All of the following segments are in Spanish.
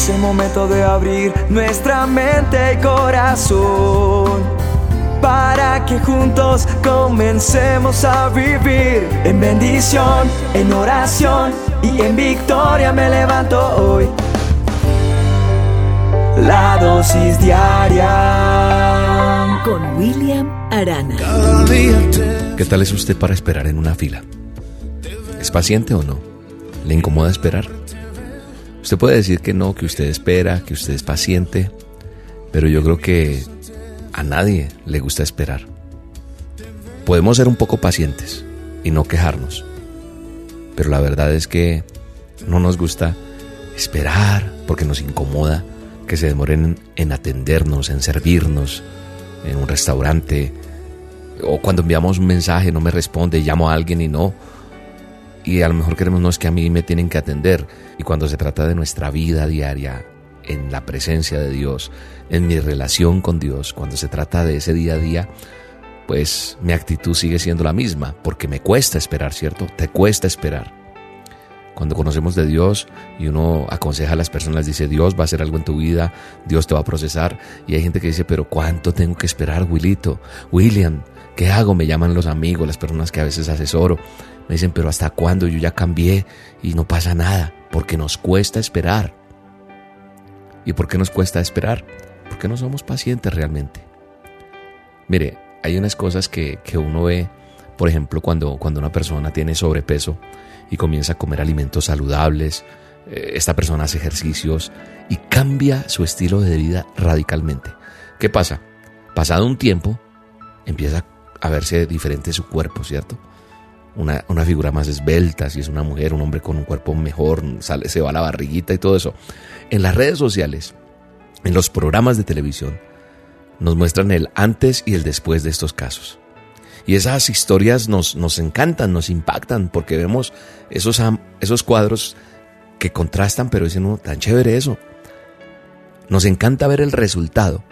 Es el momento de abrir nuestra mente y corazón para que juntos comencemos a vivir en bendición, en oración y en victoria me levanto hoy. La dosis diaria con William Arana. ¿Qué tal es usted para esperar en una fila? ¿Es paciente o no? ¿Le incomoda esperar? Usted puede decir que no, que usted espera, que usted es paciente, pero yo creo que a nadie le gusta esperar. Podemos ser un poco pacientes y no quejarnos, pero la verdad es que no nos gusta esperar porque nos incomoda que se demoren en atendernos, en servirnos en un restaurante, o cuando enviamos un mensaje no me responde, llamo a alguien y no, y a lo mejor queremos no es que a mí me tienen que atender. Y cuando se trata de nuestra vida diaria, en la presencia de Dios, en mi relación con Dios, cuando se trata de ese día a día, pues mi actitud sigue siendo la misma, porque me cuesta esperar, ¿cierto? Te cuesta esperar. Cuando conocemos de Dios y uno aconseja a las personas, dice, Dios va a hacer algo en tu vida, Dios te va a procesar. Y hay gente que dice, pero ¿cuánto tengo que esperar, Willito? William, ¿qué hago? Me llaman los amigos, las personas que a veces asesoro. Me dicen, pero ¿hasta cuándo? Yo ya cambié y no pasa nada, porque nos cuesta esperar. ¿Y por qué nos cuesta esperar? Porque no somos pacientes realmente. Mire, hay unas cosas que, uno ve, por ejemplo, cuando, cuando una persona tiene sobrepeso y comienza a comer alimentos saludables, eh, esta persona hace ejercicios y cambia su estilo de vida radicalmente. ¿Qué pasa? Pasado un tiempo, empieza a verse diferente su cuerpo, ¿cierto? Una, figura más esbelta, si es una mujer, un hombre con un cuerpo mejor, sale, se va la barriguita y todo eso. En las redes sociales, en los programas de televisión, nos muestran el antes y el después de estos casos. Y esas historias nos, nos encantan, nos impactan, porque vemos esos, esos cuadros que contrastan, pero dicen, no, tan chévere eso. Nos encanta ver el resultado,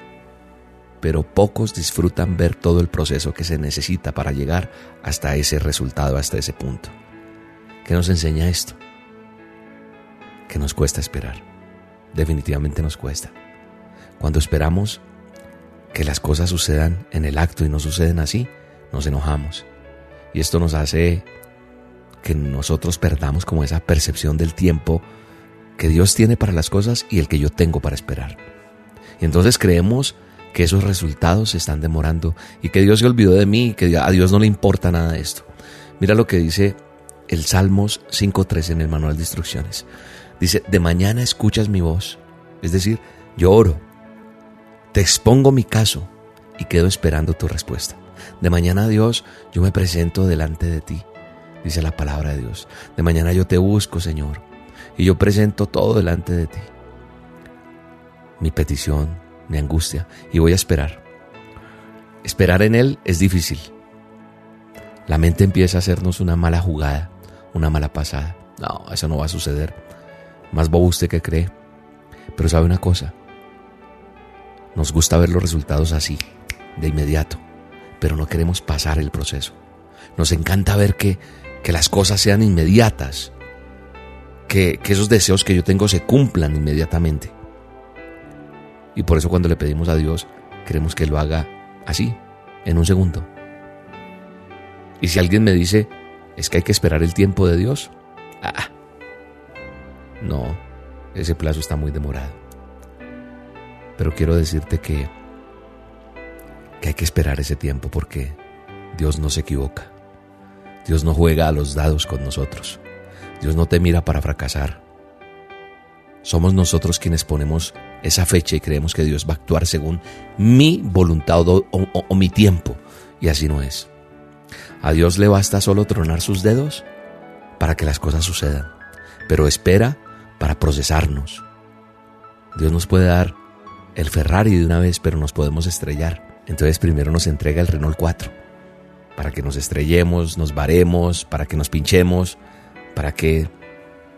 pero pocos disfrutan ver todo el proceso que se necesita para llegar hasta ese resultado, hasta ese punto. ¿Qué nos enseña esto? Que nos cuesta esperar. Definitivamente nos cuesta. Cuando esperamos que las cosas sucedan en el acto y no suceden así, nos enojamos. Y esto nos hace que nosotros perdamos como esa percepción del tiempo que Dios tiene para las cosas y el que yo tengo para esperar. Y entonces creemos que esos resultados se están demorando y que Dios se olvidó de mí que a Dios no le importa nada de esto. Mira lo que dice el Salmos 5.3 en el manual de instrucciones. Dice, de mañana escuchas mi voz, es decir, yo oro, te expongo mi caso y quedo esperando tu respuesta. De mañana Dios, yo me presento delante de ti, dice la palabra de Dios. De mañana yo te busco, Señor, y yo presento todo delante de ti. Mi petición, mi angustia y voy a esperar. Esperar en Él es difícil. La mente empieza a hacernos una mala jugada, una mala pasada. No, eso no va a suceder. Más bobo usted que cree. Pero sabe una cosa. Nos gusta ver los resultados así, de inmediato, pero no queremos pasar el proceso. Nos encanta ver que, que las cosas sean inmediatas, que, que esos deseos que yo tengo se cumplan inmediatamente. Y por eso cuando le pedimos a Dios, queremos que lo haga así, en un segundo. Y si alguien me dice, es que hay que esperar el tiempo de Dios, ah, no, ese plazo está muy demorado. Pero quiero decirte que, que hay que esperar ese tiempo porque Dios no se equivoca. Dios no juega a los dados con nosotros. Dios no te mira para fracasar. Somos nosotros quienes ponemos esa fecha y creemos que Dios va a actuar según mi voluntad o, mi tiempo. Y así no es. A Dios le basta solo tronar sus dedos para que las cosas sucedan, pero espera para procesarnos. Dios nos puede dar el Ferrari de una vez, pero nos podemos estrellar. Entonces primero nos entrega el Renault 4, para que nos estrellemos, nos varemos, para que nos pinchemos, para que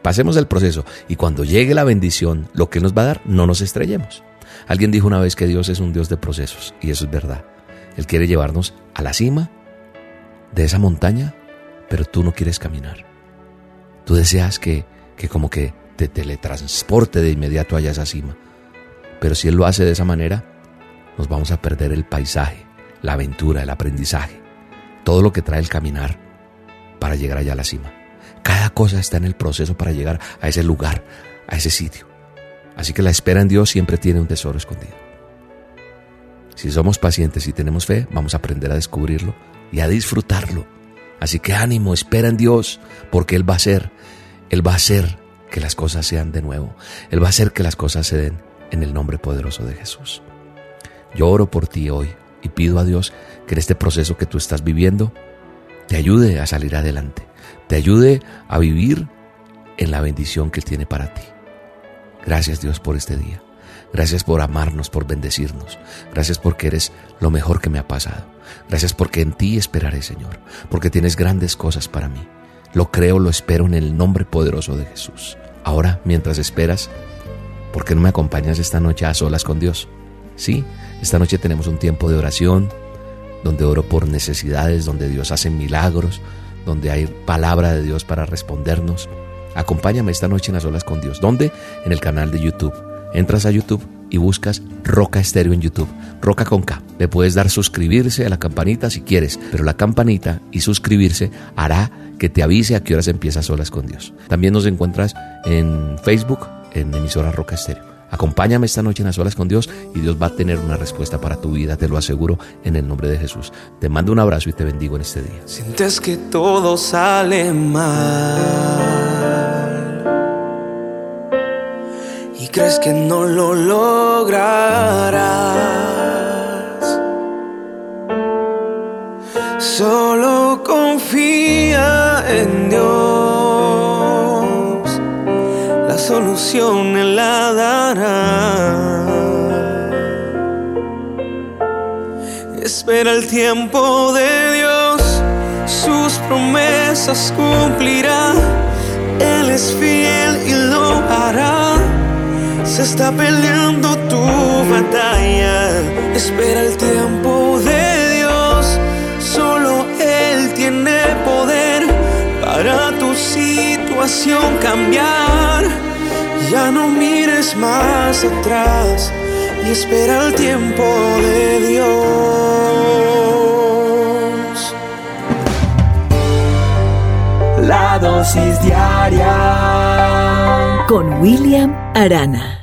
Pasemos el proceso y cuando llegue la bendición, lo que nos va a dar, no nos estrellemos. Alguien dijo una vez que Dios es un Dios de procesos y eso es verdad. Él quiere llevarnos a la cima de esa montaña, pero tú no quieres caminar. Tú deseas que, que como que te teletransporte de inmediato allá a esa cima. Pero si Él lo hace de esa manera, nos vamos a perder el paisaje, la aventura, el aprendizaje, todo lo que trae el caminar para llegar allá a la cima. Cosa está en el proceso para llegar a ese lugar, a ese sitio. Así que la espera en Dios siempre tiene un tesoro escondido. Si somos pacientes y tenemos fe, vamos a aprender a descubrirlo y a disfrutarlo. Así que ánimo, espera en Dios, porque Él va a hacer, Él va a hacer que las cosas sean de nuevo. Él va a hacer que las cosas se den en el nombre poderoso de Jesús. Yo oro por ti hoy y pido a Dios que en este proceso que tú estás viviendo te ayude a salir adelante, te ayude a vivir en la bendición que Él tiene para ti. Gracias Dios por este día. Gracias por amarnos, por bendecirnos. Gracias porque eres lo mejor que me ha pasado. Gracias porque en ti esperaré, Señor, porque tienes grandes cosas para mí. Lo creo, lo espero en el nombre poderoso de Jesús. Ahora, mientras esperas, ¿por qué no me acompañas esta noche a solas con Dios? Sí, esta noche tenemos un tiempo de oración, donde oro por necesidades, donde Dios hace milagros, donde hay palabra de Dios para respondernos. Acompáñame esta noche en las olas con Dios. ¿Dónde? En el canal de YouTube. Entras a YouTube y buscas Roca Estéreo en YouTube. Roca con K. Le puedes dar suscribirse a la campanita si quieres, pero la campanita y suscribirse hará que te avise a qué horas empiezas solas con Dios. También nos encuentras en Facebook, en emisora Roca Estéreo. Acompáñame esta noche en las olas con Dios y Dios va a tener una respuesta para tu vida, te lo aseguro, en el nombre de Jesús. Te mando un abrazo y te bendigo en este día. Sientes que todo sale mal y crees que no lo lograrás. Solo confía en Dios, la solución Él la Espera el tiempo de Dios, sus promesas cumplirá. Él es fiel y lo hará. Se está peleando tu batalla. Espera el tiempo de Dios. Solo Él tiene poder para tu situación cambiar. Ya no mires más atrás y espera el tiempo de Dios. La dosis diaria con William Arana.